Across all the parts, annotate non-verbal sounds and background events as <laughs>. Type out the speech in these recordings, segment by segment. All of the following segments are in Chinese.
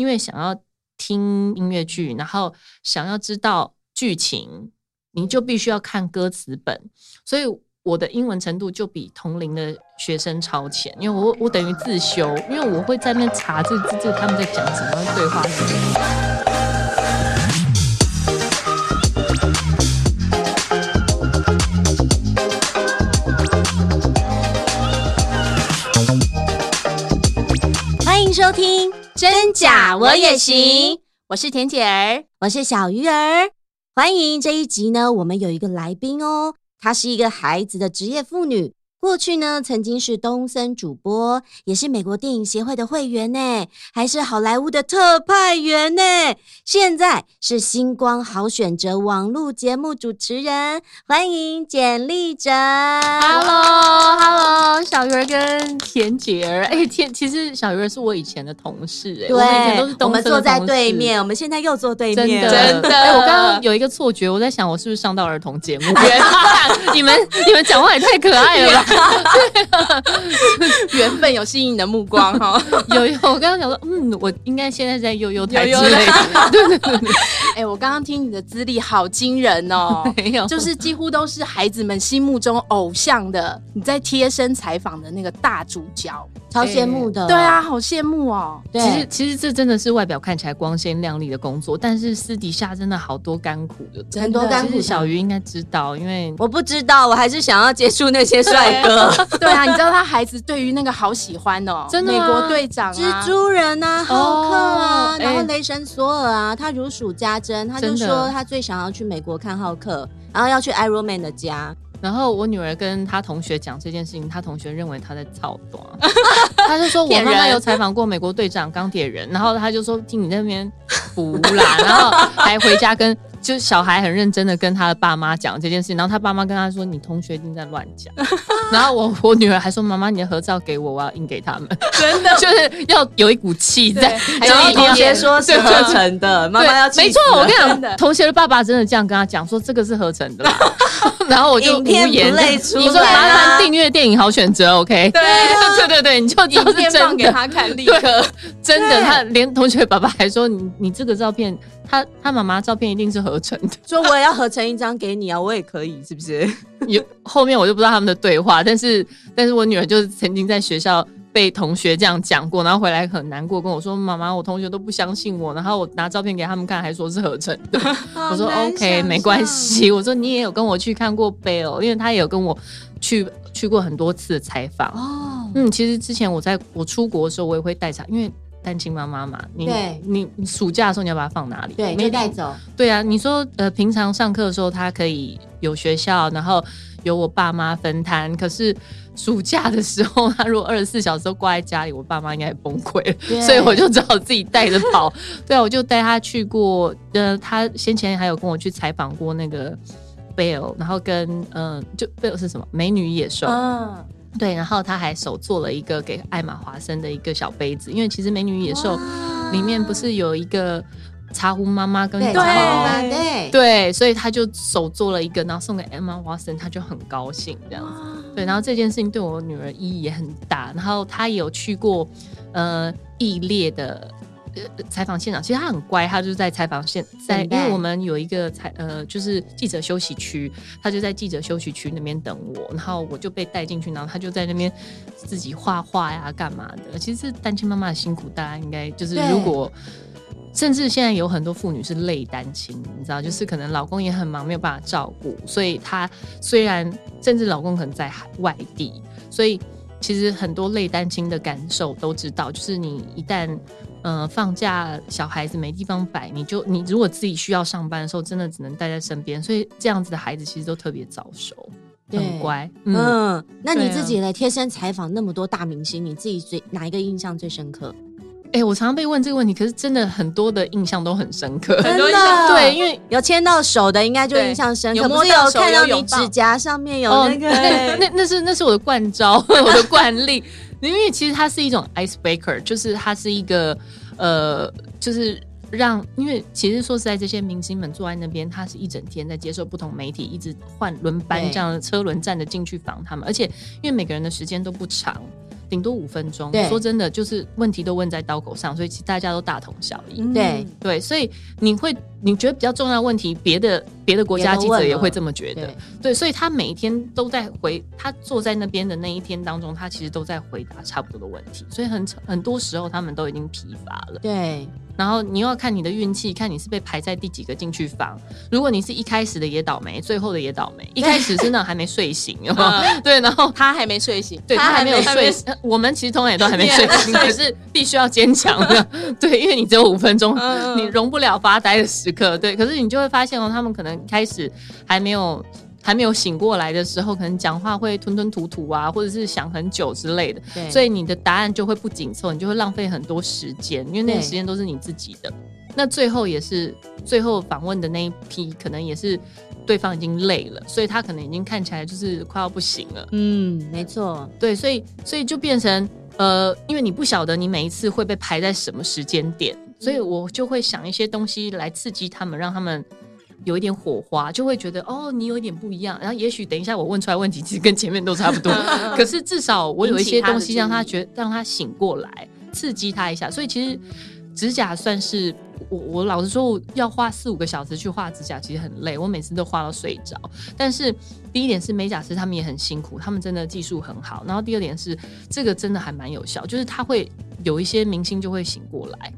因为想要听音乐剧，然后想要知道剧情，你就必须要看歌词本，所以我的英文程度就比同龄的学生超前，因为我我等于自修，因为我会在那查这这这他们在讲什么对话是什么。欢迎收听真假我也行，我是田姐儿，我是小鱼儿，欢迎这一集呢，我们有一个来宾哦，她是一个孩子的职业妇女。过去呢，曾经是东森主播，也是美国电影协会的会员呢，还是好莱坞的特派员呢。现在是星光好选择网络节目主持人，欢迎简立喆。Hello，Hello，小鱼儿跟田姐儿。哎，田，其实小鱼儿是我以前的同事，哎，对，我们以前都是东森的同事，我们坐在对面，我们现在又坐对面，真的。哎，我刚刚有一个错觉，我在想，我是不是上到儿童节目？<laughs> 你们，你们讲话也太可爱了吧！<laughs> 缘分有吸引你的目光哈，<laughs> 有有，我刚刚想说，嗯，我应该现在在悠悠台之类的，<laughs> 对对对对。哎，我刚刚听你的资历好惊人哦，没有，就是几乎都是孩子们心目中偶像的，你在贴身采访的那个大主角，超羡慕的。对啊，好羡慕哦。其实其实这真的是外表看起来光鲜亮丽的工作，但是私底下真的好多甘苦的，很多甘苦。小鱼应该知道，因为我不知道，我还是想要接触那些帅哥。<laughs> 对啊，你知道他孩子对于那个好喜欢哦，真的，美国队长、蜘蛛人啊、浩克啊，然后雷神索尔啊，他如数家珍。他就说他最想要去美国看浩克，然后要去 Iron Man 的家。然后我女儿跟她同学讲这件事情，她同学认为她在操短，<laughs> 她就说我妈妈有采访过美国队长、钢铁人，然后她就说听你那边胡啦，然后还回家跟。就小孩很认真的跟他的爸妈讲这件事情，然后他爸妈跟他说：“你同学一定在乱讲。” <laughs> 然后我我女儿还说：“妈妈，你的合照给我，我要印给他们。”真的就是要有一股气在。然后同学说是合成的，妈妈要没错，我跟你讲，同学的爸爸真的这样跟他讲说这个是合成的。<laughs> 然后我就无言。你说麻烦订阅电影好选择，OK？对对对对，你就影片放给他看，立刻真的，他连同学爸爸还说：“你你这个照片。”他他妈妈照片一定是合成的，<laughs> 说我也要合成一张给你啊，我也可以，是不是？<laughs> 有后面我就不知道他们的对话，但是但是我女儿就是曾经在学校被同学这样讲过，然后回来很难过，跟我说妈妈，我同学都不相信我，然后我拿照片给他们看，还说是合成的。我说 OK，没关系。我说你也有跟我去看过 Belle，因为他也有跟我去去过很多次的采访。哦，嗯，其实之前我在我出国的时候，我也会带上，因为。单亲妈妈嘛，你对你你暑假的时候你要把它放哪里？对，没带走。对啊，你说呃，平常上课的时候他可以有学校，然后有我爸妈分摊。可是暑假的时候，他如果二十四小时都挂在家里，我爸妈应该也崩溃了。所以我就只好自己带着跑。<laughs> 对啊，我就带他去过。呃，他先前还有跟我去采访过那个贝尔，然后跟嗯、呃，就贝尔是什么？美女野兽。嗯。对，然后他还手做了一个给艾玛华森的一个小杯子，因为其实《美女与野兽》里面不是有一个茶壶妈妈跟茶壶对对对，所以他就手做了一个，然后送给艾玛华森，他就很高兴这样子。对，然后这件事情对我女儿意义也很大，然后她也有去过呃异列的。呃，采访现场其实他很乖，他就在采访现在，因为我们有一个采呃，就是记者休息区，他就在记者休息区那边等我，然后我就被带进去，然后他就在那边自己画画呀，干嘛的。其实单亲妈妈的辛苦，大家应该就是如果，甚至现在有很多妇女是累单亲，你知道，就是可能老公也很忙，没有办法照顾，所以她虽然甚至老公可能在外地，所以其实很多类单亲的感受都知道，就是你一旦。嗯、呃，放假小孩子没地方摆，你就你如果自己需要上班的时候，真的只能带在身边，所以这样子的孩子其实都特别早熟，很乖。嗯，嗯，那你自己呢？贴身采访那么多大明星，你自己最哪一个印象最深刻？哎、欸，我常常被问这个问题，可是真的很多的印象都很深刻，真的。对，因为有牵到手的，应该就印象深刻。有摸到手，看到你指甲上面有那个，那那是那是我的惯招，<laughs> 我的惯例。因为其实它是一种 icebreaker，就是它是一个呃，就是让，因为其实说实在，这些明星们坐在那边，他是一整天在接受不同媒体一直换轮班这样的车轮战的进去访他们，而且因为每个人的时间都不长，顶多五分钟。对，说真的，就是问题都问在刀口上，所以其实大家都大同小异。嗯、对对，所以你会你觉得比较重要的问题，别的别的国家记者也会这么觉得。对，对，所以他每一天都在回，他坐在那边的那一天当中，他其实都在回答差不多的问题，所以很很多时候他们都已经疲乏了。对。然后你又要看你的运气，看你是被排在第几个进去房。如果你是一开始的也倒霉，最后的也倒霉。<laughs> 一开始真的还没睡醒，有没有？对，然后他还没睡醒，对他还没有睡醒。我们其实通常也都还没睡醒，<laughs> 可是必须要坚强的。<laughs> 对，因为你只有五分钟，你容不了发呆的时刻。对，可是你就会发现哦，他们可能开始还没有。还没有醒过来的时候，可能讲话会吞吞吐吐啊，或者是想很久之类的，对，所以你的答案就会不紧凑，你就会浪费很多时间，因为那个时间都是你自己的。那最后也是最后访问的那一批，可能也是对方已经累了，所以他可能已经看起来就是快要不行了。嗯，没错，对，所以所以就变成呃，因为你不晓得你每一次会被排在什么时间点，所以我就会想一些东西来刺激他们，让他们。有一点火花，就会觉得哦，你有一点不一样。然后也许等一下我问出来问题，其实跟前面都差不多。可是至少我有一些东西让他觉，让他醒过来，刺激他一下。所以其实指甲算是我，我老实说，我要花四五个小时去画指甲，其实很累。我每次都画到睡着。但是第一点是美甲师他们也很辛苦，他们真的技术很好。然后第二点是这个真的还蛮有效，就是他会有一些明星就会醒过来。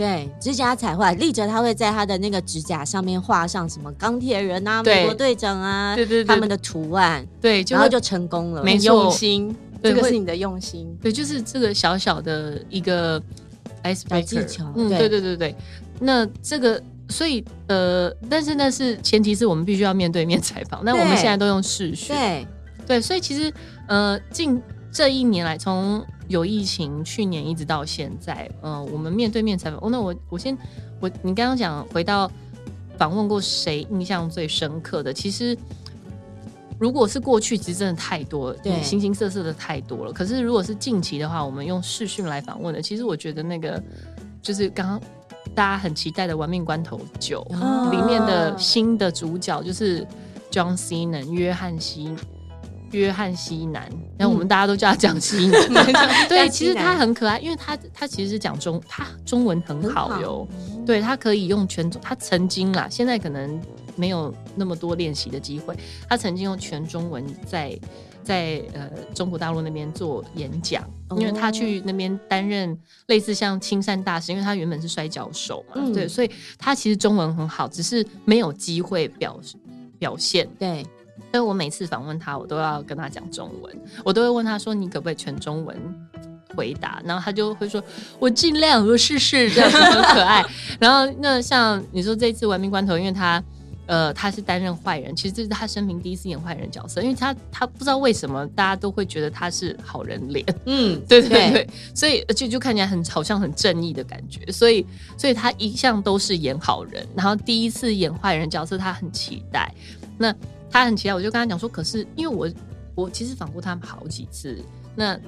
对，指甲彩绘，立着他会在他的那个指甲上面画上什么钢铁人啊、美国队长啊，对对对，他们的图案，对，然后就成功了，没用心，这个是你的用心，对，就是这个小小的一个 icebreaker 技巧，嗯，对对对对，那这个，所以呃，但是那是前提是我们必须要面对面采访，那我们现在都用视讯，对对，所以其实呃，近这一年来从。有疫情，去年一直到现在，嗯、呃，我们面对面采访。哦，那我我先，我你刚刚讲回到访问过谁印象最深刻的？其实如果是过去，其实真的太多了，对，形形色色的太多了。可是如果是近期的话，我们用视讯来访问的，其实我觉得那个就是刚刚大家很期待的《玩命关头九》哦、里面的新的主角就是 John Cena 约翰西。约翰西南，然后我们大家都叫他讲西南。嗯、<laughs> 对，<laughs> 其实他很可爱，因为他他其实是讲中，他中文很好哟。好对，他可以用全中，他曾经啦，现在可能没有那么多练习的机会。他曾经用全中文在在呃中国大陆那边做演讲，因为他去那边担任类似像青山大使，因为他原本是摔跤手嘛，嗯、对，所以他其实中文很好，只是没有机会表表现。对。所以我每次访问他，我都要跟他讲中文，我都会问他说：“你可不可以全中文回答？”然后他就会说：“我尽量，我试试。”这样子很可爱。<laughs> 然后那像你说这次《玩命关头》，因为他呃他是担任坏人，其实这是他生平第一次演坏人角色，因为他他不知道为什么大家都会觉得他是好人脸，<laughs> 嗯，对 <laughs> 对对，对所以就就看起来很好像很正义的感觉，所以所以他一向都是演好人，然后第一次演坏人角色，他很期待。那他很期待，我就跟他讲说，可是因为我我其实访过他好几次，那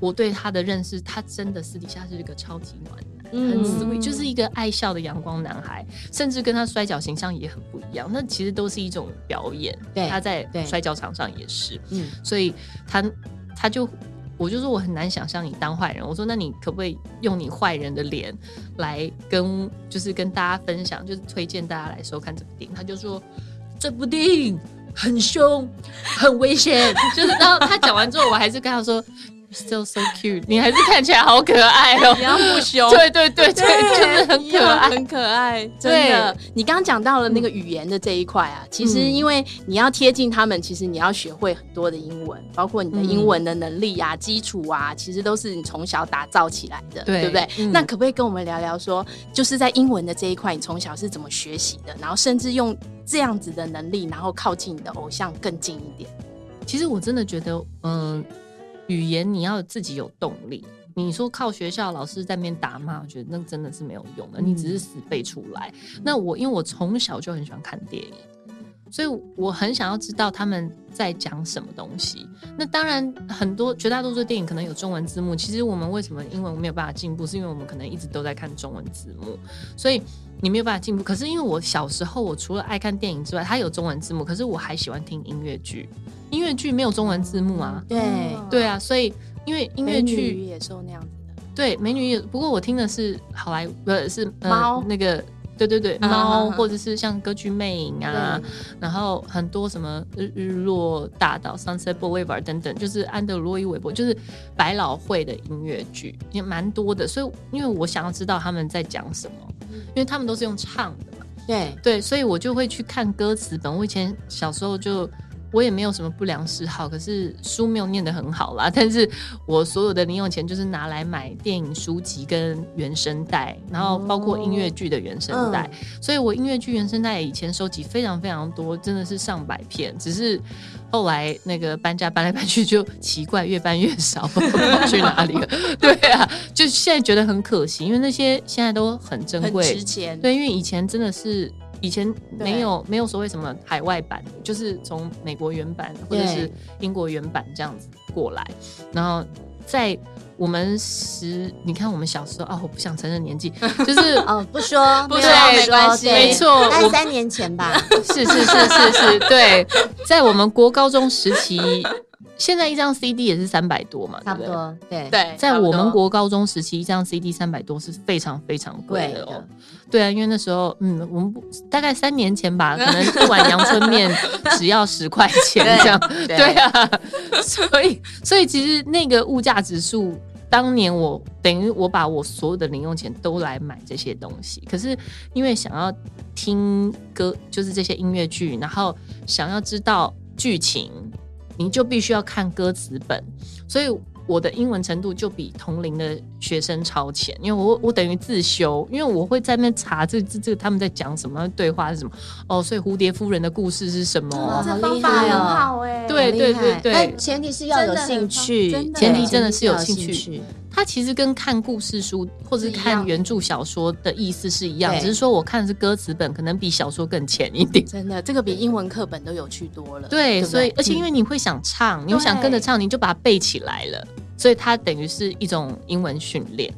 我对他的认识，他真的私底下是一个超级暖男，嗯、很 sweet，就是一个爱笑的阳光男孩，甚至跟他摔跤形象也很不一样。那其实都是一种表演，对他在摔跤场上也是，嗯，所以他他就我就说我很难想象你当坏人，我说那你可不可以用你坏人的脸来跟就是跟大家分享，就是推荐大家来收看这部电影？他就说这部电影。很凶，很危险，<laughs> 就是然后他讲完之后，我还是跟他说。Still so cute，你还是看起来好可爱哦。你要不凶，对对对对，就是很可爱，很可爱。真的，你刚刚讲到了那个语言的这一块啊，其实因为你要贴近他们，其实你要学会很多的英文，包括你的英文的能力呀、基础啊，其实都是你从小打造起来的，对不对？那可不可以跟我们聊聊说，就是在英文的这一块，你从小是怎么学习的？然后甚至用这样子的能力，然后靠近你的偶像更近一点。其实我真的觉得，嗯。语言你要自己有动力。你说靠学校老师在那边打骂，我觉得那真的是没有用的。你只是死背出来。那我因为我从小就很喜欢看电影，所以我很想要知道他们在讲什么东西。那当然，很多绝大多数电影可能有中文字幕。其实我们为什么英文没有办法进步，是因为我们可能一直都在看中文字幕，所以你没有办法进步。可是因为我小时候，我除了爱看电影之外，它有中文字幕，可是我还喜欢听音乐剧。音乐剧没有中文字幕啊，对对啊，所以因为音乐剧也受那样子的，对，美女也。不过我听的是好莱坞，是猫、呃、那个。对对对，猫或者是像歌剧魅影啊，然后很多什么日日落大道 Sunset Boulevard 等等，就是安德罗伊韦伯，就是百老汇的音乐剧也蛮多的。所以因为我想要知道他们在讲什么，因为他们都是用唱的嘛。对对，所以我就会去看歌词本。我以前小时候就。我也没有什么不良嗜好，可是书没有念得很好啦。但是我所有的零用钱就是拿来买电影书籍跟原声带，然后包括音乐剧的原声带。嗯、所以我音乐剧原声带以前收集非常非常多，真的是上百片。只是后来那个搬家搬来搬去，就奇怪越搬越少，不知道去哪里了。<laughs> 对啊，就现在觉得很可惜，因为那些现在都很珍贵、值钱。对，因为以前真的是。以前没有没有所谓什么海外版，就是从美国原版或者是英国原版这样子过来，然后在我们十，你看我们小时候啊，我不想承认年纪，<laughs> 就是哦，不说 <laughs> 不说没关系，没错，大概三年前吧，<laughs> 是是是是是，对，在我们国高中时期。现在一张 CD 也是三百多嘛，差不多。对对，在我们国高中时期，一张 CD 三百多是非常非常贵的哦。对啊，因为那时候，嗯，我们大概三年前吧，<laughs> 可能一碗阳春面只要十块钱这样。对啊，所以所以其实那个物价指数，当年我等于我把我所有的零用钱都来买这些东西。可是因为想要听歌，就是这些音乐剧，然后想要知道剧情。你就必须要看歌词本，所以我的英文程度就比同龄的学生超前，因为我我等于自修，因为我会在那边查这这这他们在讲什么对话是什么哦，所以蝴蝶夫人的故事是什么？哦、这方法很好哎，对对对对，但前提是要有兴趣，前提真的是有兴趣。它其实跟看故事书或者是看原著小说的意思是一样，只是说我看的是歌词本，可能比小说更浅一点。真的，这个比英文课本都有趣多了。对，对所以而且因为你会想唱，嗯、你会想跟着唱，你就把它背起来了，所以它等于是一种英文训练。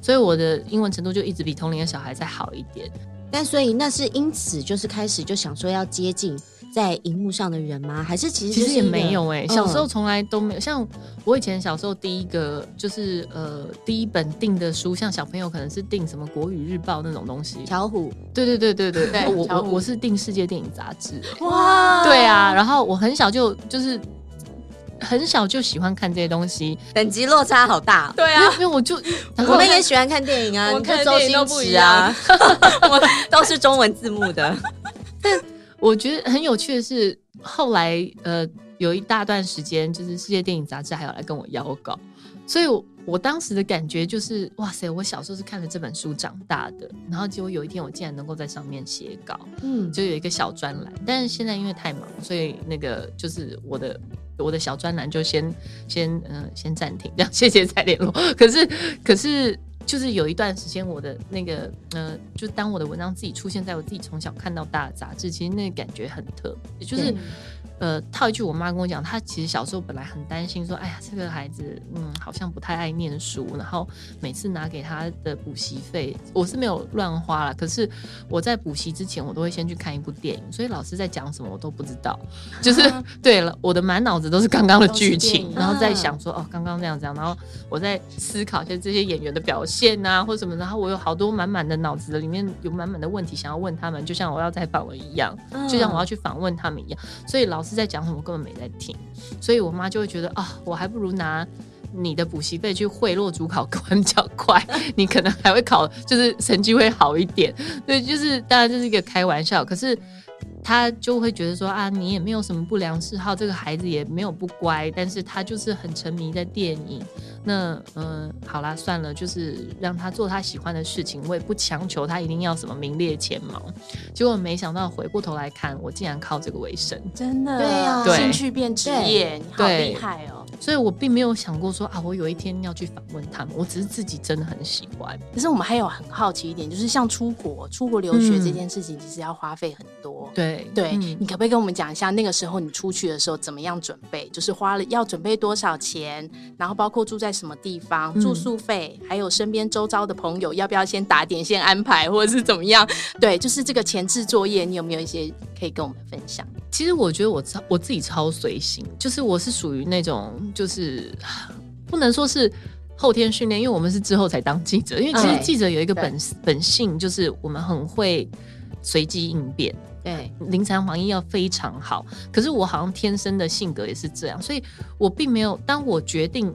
所以我的英文程度就一直比同龄的小孩再好一点。但所以那是因此就是开始就想说要接近。在荧幕上的人吗？还是其实其实也没有哎、欸，小时候从来都没有。像我以前小时候第一个就是呃第一本订的书，像小朋友可能是订什么《国语日报》那种东西。巧虎，对对对对对，对我我我是订《世界电影杂志》。哇，对啊，然后我很小就就是很小就喜欢看这些东西，等级落差好大。对啊，因为我就 <laughs> 我们也喜欢看电影啊，我看周星驰啊 <laughs> <laughs> 我都是中文字幕的。但我觉得很有趣的是，后来呃有一大段时间，就是世界电影杂志还有来跟我邀稿，所以我，我当时的感觉就是，哇塞，我小时候是看了这本书长大的，然后结果有一天我竟然能够在上面写稿，嗯，就有一个小专栏，但是现在因为太忙，所以那个就是我的我的小专栏就先先嗯、呃、先暂停，这样谢谢再联络。可是可是。就是有一段时间，我的那个，呃，就当我的文章自己出现在我自己从小看到大的杂志，其实那个感觉很特别，就是。呃，套一句我妈跟我讲，她其实小时候本来很担心，说，哎呀，这个孩子，嗯，好像不太爱念书，然后每次拿给他的补习费，我是没有乱花了，可是我在补习之前，我都会先去看一部电影，所以老师在讲什么我都不知道，就是、啊、对了，我的满脑子都是刚刚的剧情，然后在想说，哦，刚刚那样这样，然后我在思考一下这些演员的表现啊，或什么，然后我有好多满满的脑子里面有满满的问题想要问他们，就像我要采访了一样，就像我要去访问他们一样，所以老师。在讲什么，我根本没在听，所以我妈就会觉得啊，我还不如拿你的补习费去贿赂主考官较快，<laughs> 你可能还会考，就是成绩会好一点。对，就是当然这是一个开玩笑，可是他就会觉得说啊，你也没有什么不良嗜好，这个孩子也没有不乖，但是他就是很沉迷在电影。那嗯、呃，好啦，算了，就是让他做他喜欢的事情，我也不强求他一定要什么名列前茅。结果没想到回过头来看，我竟然靠这个为生，真的，对啊，兴趣变职业，你好厉害哦！所以我并没有想过说啊，我有一天要去访问他们，我只是自己真的很喜欢。可是我们还有很好奇一点，就是像出国、出国留学这件事情，其实要花费很多。对、嗯、对，对嗯、你可不可以跟我们讲一下，那个时候你出去的时候怎么样准备？就是花了要准备多少钱，然后包括住在。什么地方住宿费，还有身边周遭的朋友要不要先打点先安排，或者是怎么样？对，就是这个前置作业，你有没有一些可以跟我们分享？其实我觉得我超我自己超随性，就是我是属于那种就是不能说是后天训练，因为我们是之后才当记者。因为其实记者有一个本本性，就是我们很会随机应变，对，临场反应要非常好。可是我好像天生的性格也是这样，所以我并没有。当我决定，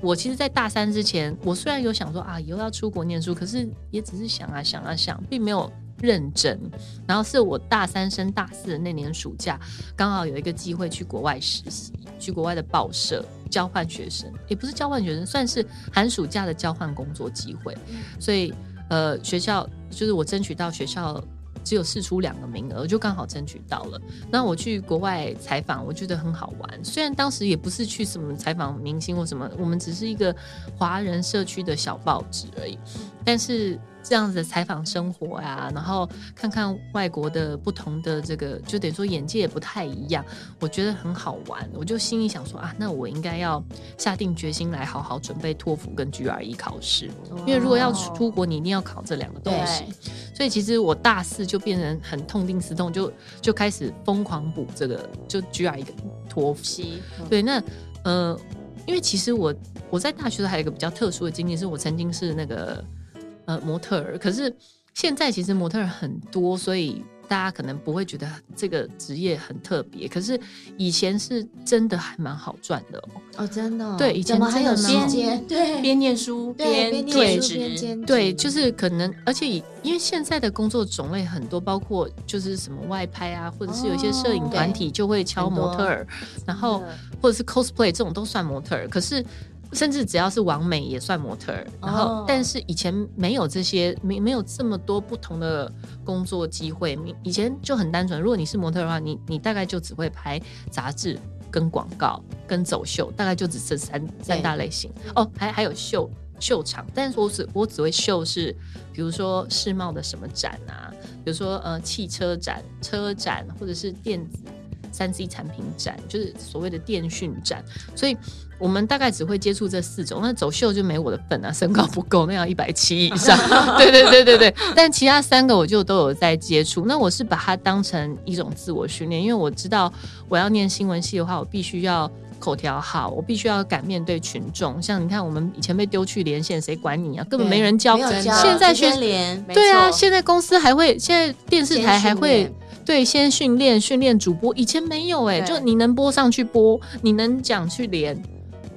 我其实，在大三之前，我虽然有想说啊，以后要出国念书，可是也只是想啊想啊想，并没有。认真，然后是我大三升大四的那年暑假，刚好有一个机会去国外实习，去国外的报社交换学生，也不是交换学生，算是寒暑假的交换工作机会。所以，呃，学校就是我争取到学校只有试出两个名额，就刚好争取到了。那我去国外采访，我觉得很好玩。虽然当时也不是去什么采访明星或什么，我们只是一个华人社区的小报纸而已，但是。这样子的采访生活呀、啊，然后看看外国的不同的这个，就等于说眼界也不太一样，我觉得很好玩。我就心里想说啊，那我应该要下定决心来好好准备托福跟 GRE 考试，因为如果要出国，你一定要考这两个东西。所以其实我大四就变成很痛定思痛，就就开始疯狂补这个就 GRE 跟托福。对，那呃，因为其实我我在大学的还有一个比较特殊的经历，是我曾经是那个。呃，模特儿，可是现在其实模特儿很多，所以大家可能不会觉得这个职业很特别。可是以前是真的还蛮好赚的哦。哦，真的？对，以前真的还有时间，对，边念书边兼职，对，就是可能，而且因为现在的工作种类很多，包括就是什么外拍啊，或者是有一些摄影团体就会敲模特儿，然后或者是 cosplay 这种都算模特儿，可是。甚至只要是网美也算模特儿，然后但是以前没有这些，没没有这么多不同的工作机会。以前就很单纯，如果你是模特的话，你你大概就只会拍杂志、跟广告、跟走秀，大概就只是三三大类型。哦，还还有秀秀场，但是我只我只会秀是，比如说世贸的什么展啊，比如说呃汽车展、车展，或者是电子三 C 产品展，就是所谓的电讯展，所以。我们大概只会接触这四种，那走秀就没我的份啊，身高不够，那要一百七以上。<laughs> 对对对对对，但其他三个我就都有在接触。那我是把它当成一种自我训练，因为我知道我要念新闻系的话，我必须要口条好，我必须要敢面对群众。像你看，我们以前被丢去连线，谁管你啊？根本没人教。教现在学连，对啊，现在公司还会，现在电视台还会。对，先训练训练主播，以前没有哎、欸，就你能播上去播，你能讲去连。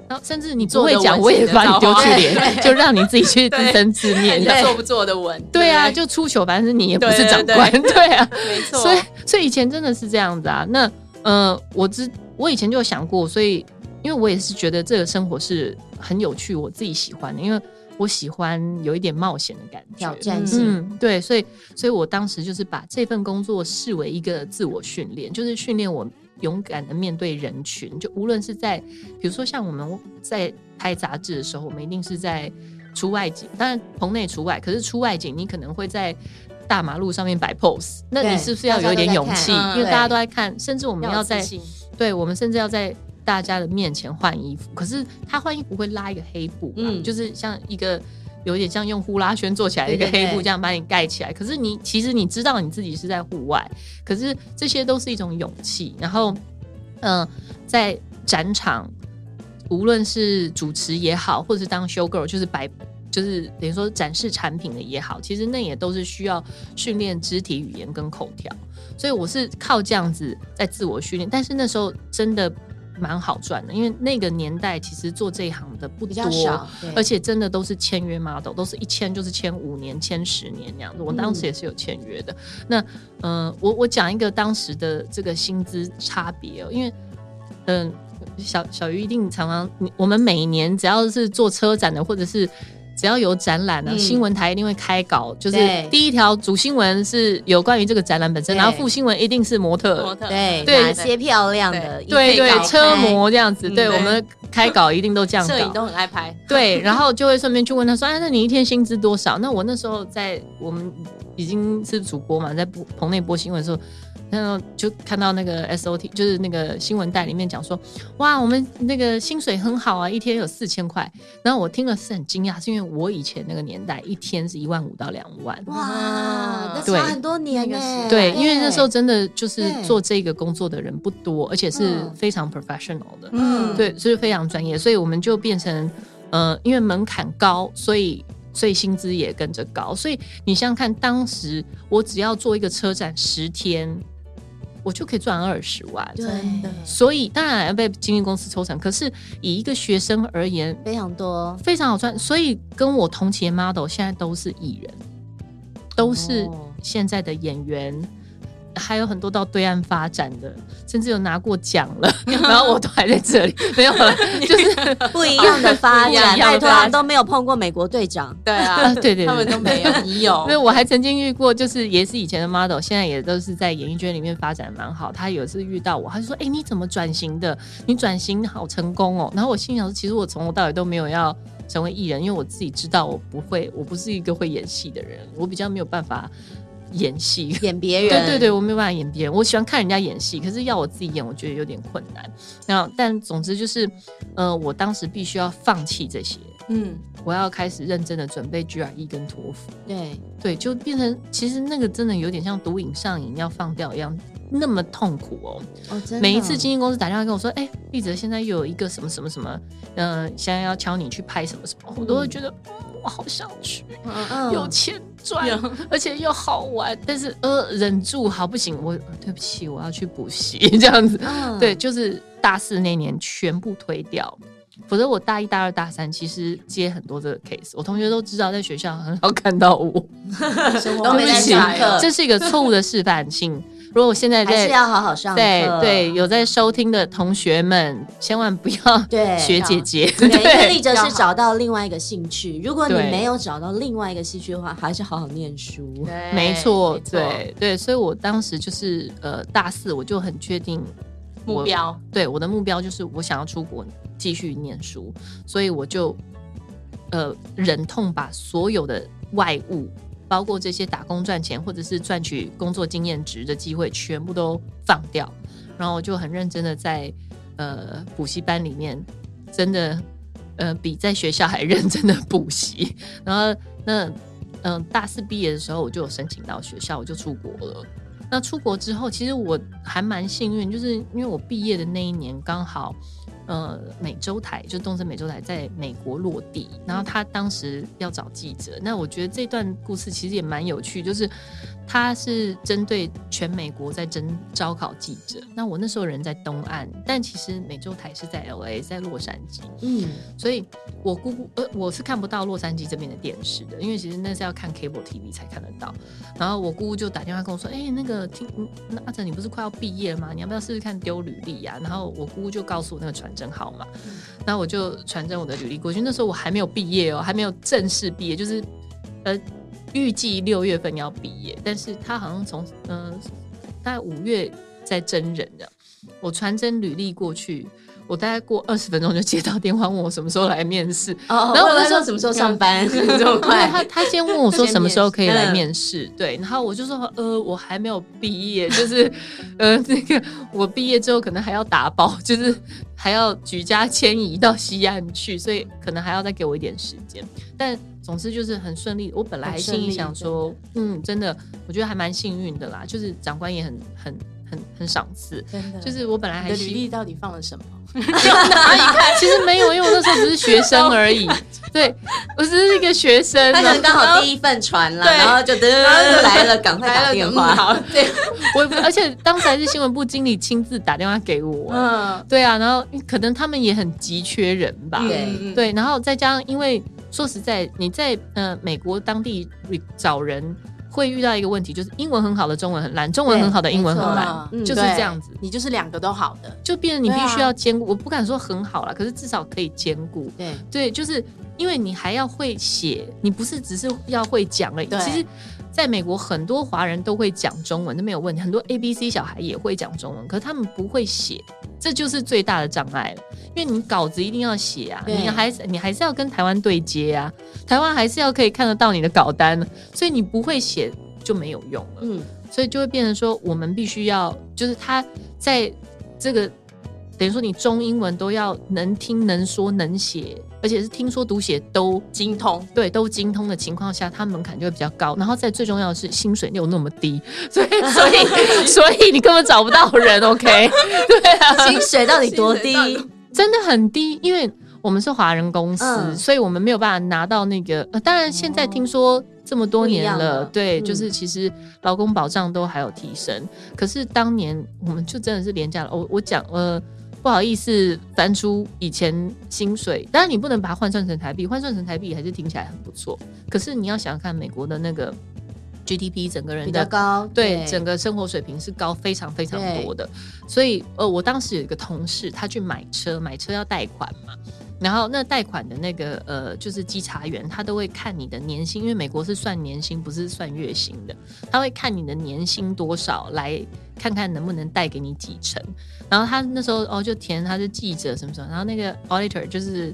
然后甚至你不会讲，我也把你丢去连，<laughs> 就让你自己去自生自灭。你做不做的稳？对啊，就出糗，反正你也不是长官，<laughs> 对啊，没错。所以，所以以前真的是这样子啊。那呃，我之我以前就有想过，所以因为我也是觉得这个生活是很有趣，我自己喜欢的，因为我喜欢有一点冒险的感觉，挑战性。嗯，对，所以，所以我当时就是把这份工作视为一个自我训练，就是训练我。勇敢的面对人群，就无论是在，比如说像我们在拍杂志的时候，我们一定是在出外景，当然棚内除外。可是出外景，你可能会在大马路上面摆 pose，那你是不是要有一点勇气？因为大家都在看，甚至我们要在，对，我们甚至要在大家的面前换衣服。可是他换衣服会拉一个黑布，嗯，就是像一个。有点像用呼啦圈做起来的一个黑布这样把你盖起来，可是你其实你知道你自己是在户外，可是这些都是一种勇气。然后，嗯、呃，在展场，无论是主持也好，或者是当 show girl，就是摆，就是等于说展示产品的也好，其实那也都是需要训练肢体语言跟口条。所以我是靠这样子在自我训练，但是那时候真的。蛮好赚的，因为那个年代其实做这一行的不多，而且真的都是签约 model，都是一签就是签五年、签十年那样子。我当时也是有签约的。嗯、那，嗯、呃，我我讲一个当时的这个薪资差别哦，因为，嗯、呃，小小鱼一定常常，我们每年只要是做车展的，或者是。只要有展览呢，新闻台一定会开稿，就是第一条主新闻是有关于这个展览本身，然后副新闻一定是模特，模特。对对，哪些漂亮的，对对，车模这样子，对我们开稿一定都这样，摄影都很爱拍，<laughs> 对，然后就会顺便去问他说，哎，那你一天薪资多少？那我那时候在我们已经是主播嘛，在播棚内播新闻的时候。然后就看到那个 S O T，就是那个新闻带里面讲说，哇，我们那个薪水很好啊，一天有四千块。然后我听了是很惊讶，是因为我以前那个年代，一天是一万五到两万。哇，那对差很多年呢、欸。对，因为那时候真的就是做这个工作的人不多，而且是非常 professional 的。嗯，对，所以非常专业，所以我们就变成，呃，因为门槛高，所以所以薪资也跟着高。所以你想想看，当时我只要做一个车展十天。我就可以赚二十万，对，所以当然要被经纪公司抽成。可是以一个学生而言，非常多，非常好赚。所以跟我同期的 model 现在都是艺人，都是现在的演员。哦还有很多到对岸发展的，甚至有拿过奖了，<laughs> 然后我都还在这里，<laughs> 没有了，就是 <laughs> 不一样的发展。拜托，都没有碰过美国队长，对啊，啊对，对对，他们都没有，你有？因为我还曾经遇过，就是也是以前的 model，现在也都是在演艺圈里面发展蛮好。他有一次遇到我，他就说：“哎、欸，你怎么转型的？你转型好成功哦。”然后我心想说：“其实我从头到尾都没有要成为艺人，因为我自己知道我不会，我不是一个会演戏的人，我比较没有办法。”演戏演别人，对对对，我没有办法演别人。我喜欢看人家演戏，可是要我自己演，我觉得有点困难。然后，但总之就是，呃，我当时必须要放弃这些，嗯，我要开始认真的准备 GRE 跟托福。对对，就变成其实那个真的有点像毒瘾上瘾要放掉一样，那么痛苦哦。哦，真的。每一次经纪公司打电话跟我说，哎、欸，立喆现在又有一个什么什么什么，嗯、呃，现在要敲你去拍什么什么，我都会觉得。嗯我好想去，嗯、有钱赚，嗯、而且又好玩，但是呃，忍住好不行，我对不起，我要去补习 <laughs> 这样子，嗯、对，就是大四那年全部推掉，否则我大一、大二、大三其实接很多这个 case，我同学都知道，在学校很少看到我，都没在上课，这是一个错误的示范性。如果我现在在还是要好好上课，对对，有在收听的同学们，千万不要对学姐姐。对，因为立喆是找到另外一个兴趣。如果你没有找到另外一个兴趣的话，还是好好念书。对，没错，对对。所以我当时就是呃大四，我就很确定目标。对，我的目标就是我想要出国继续念书，所以我就呃忍痛把所有的外物。包括这些打工赚钱，或者是赚取工作经验值的机会，全部都放掉。然后我就很认真的在呃补习班里面，真的呃比在学校还认真的补习。<laughs> 然后那嗯、大四毕业的时候，我就有申请到学校，我就出国了。那出国之后，其实我还蛮幸运，就是因为我毕业的那一年刚好。呃，美洲台就东森美洲台在美国落地，然后他当时要找记者，那我觉得这段故事其实也蛮有趣，就是他是针对全美国在征招考记者。那我那时候人在东岸，但其实美洲台是在 LA，在洛杉矶。嗯，所以我姑姑呃，我是看不到洛杉矶这边的电视的，因为其实那是要看 cable TV 才看得到。然后我姑姑就打电话跟我说：“哎、欸，那个听，那阿哲你不是快要毕业了吗？你要不要试试看丢履历呀？”然后我姑姑就告诉我那个传。真号码，那我就传真我的履历过去。那时候我还没有毕业哦，还没有正式毕业，就是呃，预计六月份要毕业，但是他好像从嗯、大概五月在真人这样。我传真履历过去。我大概过二十分钟就接到电话，问我什么时候来面试。哦，然后我那时候什么时候上班？<laughs> 这么快？他他先问我说什么时候可以来面试。对，然后我就说呃，我还没有毕业，就是呃，那个我毕业之后可能还要打包，就是还要举家迁移到西安去，所以可能还要再给我一点时间。但总之就是很顺利。我本来心里想说，嗯，真的，我觉得还蛮幸运的啦。就是长官也很很很很赏识，真的。就是我本来还履历到底放了什么？<laughs> <laughs> 其实没有，因为我那时候只是学生而已。<laughs> 对，我只是一个学生。他可能刚好第一份传了，然后就噔噔来了，赶快打电话。对，我而且当时还是新闻部经理亲自打电话给我。嗯，对啊，然后可能他们也很急缺人吧。对对，然后再加上，因为说实在，你在呃美国当地找人。会遇到一个问题，就是英文很好的中文很烂，中文很好的英文很烂，嗯、就是这样子。你就是两个都好的，就变成你必须要兼顾。啊、我不敢说很好啦，可是至少可以兼顾。对对，就是因为你还要会写，你不是只是要会讲而已。其实。在美国，很多华人都会讲中文，都没有问题。很多 A B C 小孩也会讲中文，可是他们不会写，这就是最大的障碍了。因为你稿子一定要写啊，你还是你还是要跟台湾对接啊，台湾还是要可以看得到你的稿单，所以你不会写就没有用了。嗯，所以就会变成说，我们必须要，就是他在这个等于说你中英文都要能听能说能写而且是听说读写都精通，对，都精通的情况下，他门槛就会比较高。然后在最重要的是薪水又那么低，<laughs> 所以所以所以你根本找不到人。OK，<laughs> 对啊，薪水到底多低？真的很低，因为我们是华人公司，嗯、所以我们没有办法拿到那个。呃、当然，现在听说这么多年了，哦、对，嗯、就是其实劳工保障都还有提升。可是当年我们就真的是廉价了。我我讲呃。不好意思，翻出以前薪水，当然你不能把它换算成台币，换算成台币还是听起来很不错。可是你要想想看，美国的那个 GDP 整个人的比较高，对，对整个生活水平是高非常非常多的。所以呃，我当时有一个同事，他去买车，买车要贷款嘛。然后那贷款的那个呃，就是稽查员，他都会看你的年薪，因为美国是算年薪，不是算月薪的。他会看你的年薪多少，来看看能不能贷给你几成。然后他那时候哦，就填他是记者什么什么，然后那个 auditor 就是。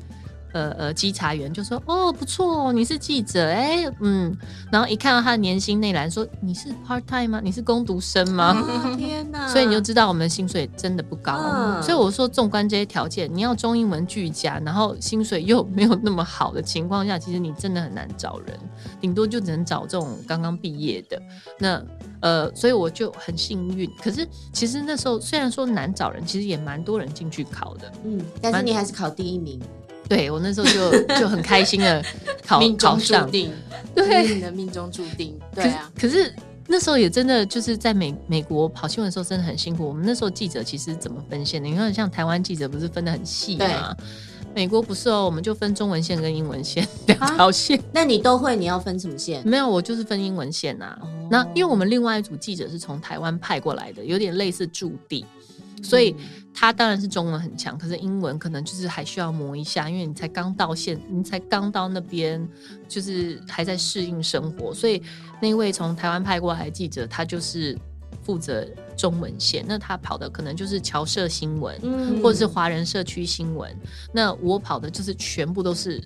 呃呃，稽查员就说：“哦，不错，你是记者，哎，嗯。”然后一看到他的年薪内栏，说：“你是 part time 吗？你是工读生吗？”哦、<laughs> 天哪！<laughs> 所以你就知道我们的薪水真的不高。嗯、所以我说，纵观这些条件，你要中英文俱佳，然后薪水又没有那么好的情况下，其实你真的很难找人，顶多就只能找这种刚刚毕业的。那呃，所以我就很幸运。可是其实那时候虽然说难找人，其实也蛮多人进去考的。嗯，但是你还是考第一名。对，我那时候就就很开心的 <laughs> 考命中注考定，对，你的命中注定，对啊。可是那时候也真的就是在美美国跑新闻的时候真的很辛苦。我们那时候记者其实怎么分线的？你看像台湾记者不是分的很细吗？对美国不是哦，我们就分中文线跟英文线两条线。那你都会？你要分什么线？没有，我就是分英文线啊。哦、那因为我们另外一组记者是从台湾派过来的，有点类似驻地。所以他当然是中文很强，可是英文可能就是还需要磨一下，因为你才刚到现，你才刚到那边，就是还在适应生活。所以那位从台湾派过来的记者，他就是负责中文线，那他跑的可能就是侨社新闻，嗯，或者是华人社区新闻。那我跑的就是全部都是，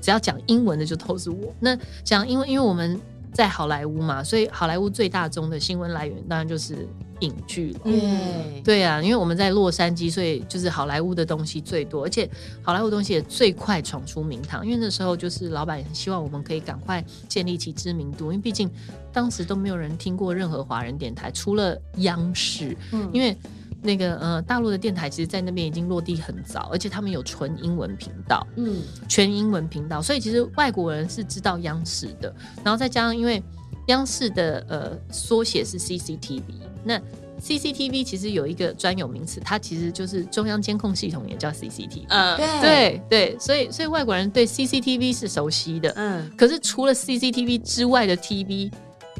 只要讲英文的就都是我。那讲英文，因为我们在好莱坞嘛，所以好莱坞最大宗的新闻来源当然就是。影剧了，嗯，对啊，因为我们在洛杉矶，所以就是好莱坞的东西最多，而且好莱坞东西也最快闯出名堂。因为那时候就是老板也很希望我们可以赶快建立起知名度，因为毕竟当时都没有人听过任何华人电台，除了央视。嗯，因为那个呃大陆的电台其实，在那边已经落地很早，而且他们有纯英文频道，嗯，全英文频道，所以其实外国人是知道央视的。然后再加上因为央视的呃缩写是 CCTV。那 CCTV 其实有一个专有名词，它其实就是中央监控系统，也叫 CCTV。嗯，对对对，所以所以外国人对 CCTV 是熟悉的。嗯，可是除了 CCTV 之外的 TV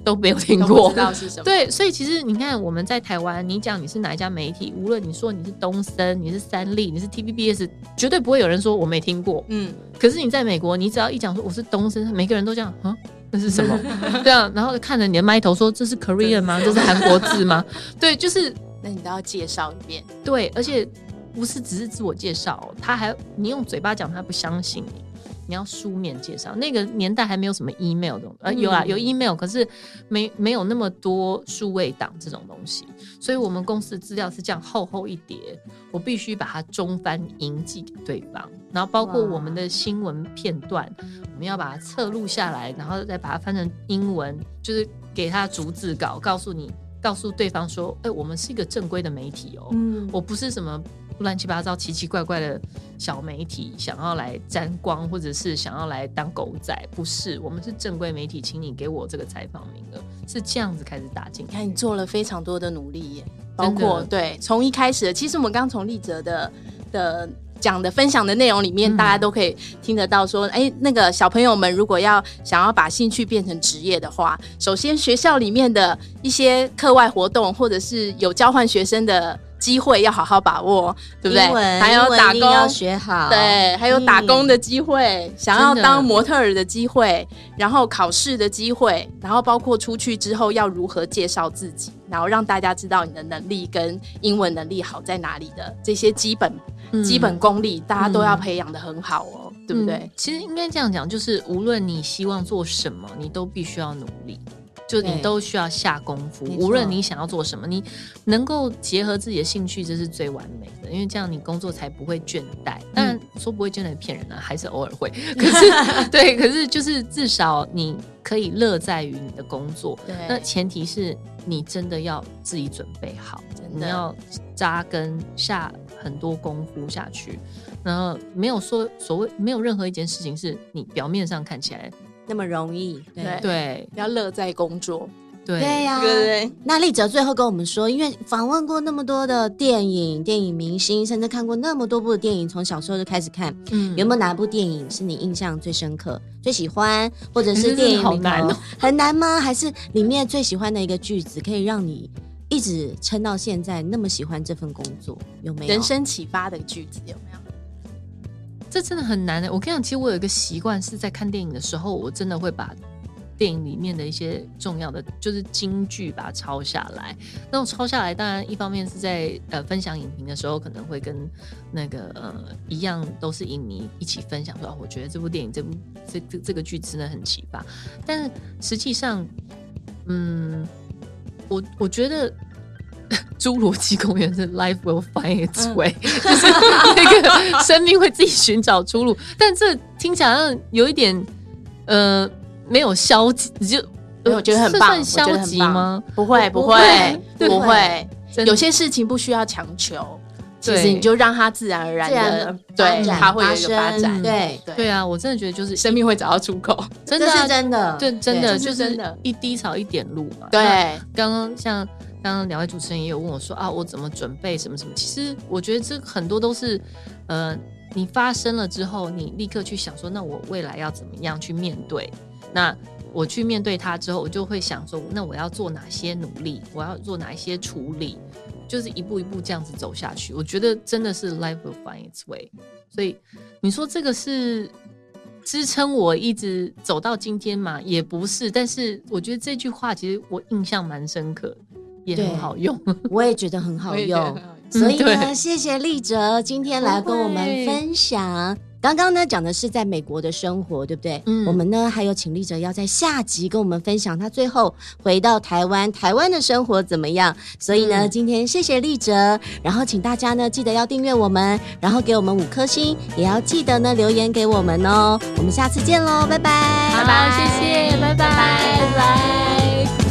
都没有听过，不知道是什么。对，所以其实你看我们在台湾，你讲你是哪一家媒体，无论你说你是东森，你是三立，你是 TVBS，绝对不会有人说我没听过。嗯，可是你在美国，你只要一讲说我是东森，每个人都这样啊。这是什么？<laughs> 对啊，然后看着你的麦头说：“这是 Korean 吗？这是韩国字吗？” <laughs> 对，就是，那你都要介绍一遍。对，而且不是只是自我介绍，他还你用嘴巴讲，他不相信你。你要书面介绍，那个年代还没有什么 email 这种，呃，有啊，有 email，可是没没有那么多数位档这种东西，所以我们公司的资料是这样厚厚一叠，我必须把它中翻英寄给对方，然后包括我们的新闻片段，我们要把它侧录下来，然后再把它翻成英文，就是给他逐字稿，告诉你，告诉对方说，哎，我们是一个正规的媒体哦，嗯，我不是什么。乱七八糟、奇奇怪怪的小媒体想要来沾光，或者是想要来当狗仔，不是，我们是正规媒体，请你给我这个采访名额，是这样子开始打进。你看，你做了非常多的努力耶，包括对，从一开始，其实我们刚从立哲的的讲的分享的内容里面，嗯、大家都可以听得到说，哎，那个小朋友们如果要想要把兴趣变成职业的话，首先学校里面的一些课外活动，或者是有交换学生的。机会要好好把握，对不对？还有打工要学好，对，还有打工的机会，嗯、想要当模特儿的机会，然后考试的机会，然后包括出去之后要如何介绍自己，然后让大家知道你的能力跟英文能力好在哪里的这些基本、嗯、基本功力，大家都要培养的很好哦，嗯、对不对？其实应该这样讲，就是无论你希望做什么，你都必须要努力。就你都需要下功夫。无论你想要做什么，你能够结合自己的兴趣，这是最完美的，因为这样你工作才不会倦怠。当然说不会倦怠骗人啊，还是偶尔会。可是 <laughs> 对，可是就是至少你可以乐在于你的工作。对，那前提是你真的要自己准备好，你要扎根下很多功夫下去。然后没有说所谓没有任何一件事情是你表面上看起来那么容易，对对，要乐在工作，对对呀。那丽哲最后跟我们说，因为访问过那么多的电影、电影明星，甚至看过那么多部的电影，从小时候就开始看，嗯，有没有哪部电影是你印象最深刻、最喜欢，或者是电影好难哦，<laughs> 很难吗？还是里面最喜欢的一个句子，可以让你一直撑到现在那么喜欢这份工作？有没有人生启发的句子？有没有？这真的很难的。我跟你讲，其实我有一个习惯，是在看电影的时候，我真的会把电影里面的一些重要的，就是金句，把它抄下来。那种抄下来，当然一方面是在呃分享影评的时候，可能会跟那个呃一样，都是影迷一起分享说，我觉得这部电影这部这这这个剧真的很启发。但是实际上，嗯，我我觉得。<laughs> 侏罗纪公园是 Life will find its way，、嗯、就是那个生命会自己寻找出路。但这听起来好像有一点呃没有消极，就我觉得很棒，算消极吗？不会不会不会，有些事情不需要强求，其实你就让它自然而然的对它会有一个发展。对对。对啊，我真的觉得就是生命会找到出口，真的、啊、是真的，对真的就是真的，一滴草一点路嘛。对，刚刚像。刚刚两位主持人也有问我说啊，我怎么准备什么什么？其实我觉得这很多都是，呃，你发生了之后，你立刻去想说，那我未来要怎么样去面对？那我去面对它之后，我就会想说，那我要做哪些努力？我要做哪一些处理？就是一步一步这样子走下去。我觉得真的是 life will find its way。所以你说这个是支撑我一直走到今天吗？也不是。但是我觉得这句话其实我印象蛮深刻。也很好用，<laughs> 我也觉得很好用。所以呢，谢谢立哲今天来跟我们分享。刚刚呢讲的是在美国的生活，对不对？嗯。我们呢还有请立哲要在下集跟我们分享他最后回到台湾，台湾的生活怎么样？所以呢，今天谢谢立哲，然后请大家呢记得要订阅我们，然后给我们五颗星，也要记得呢留言给我们哦。我们下次见喽，拜拜，拜拜，谢谢，拜拜，拜拜。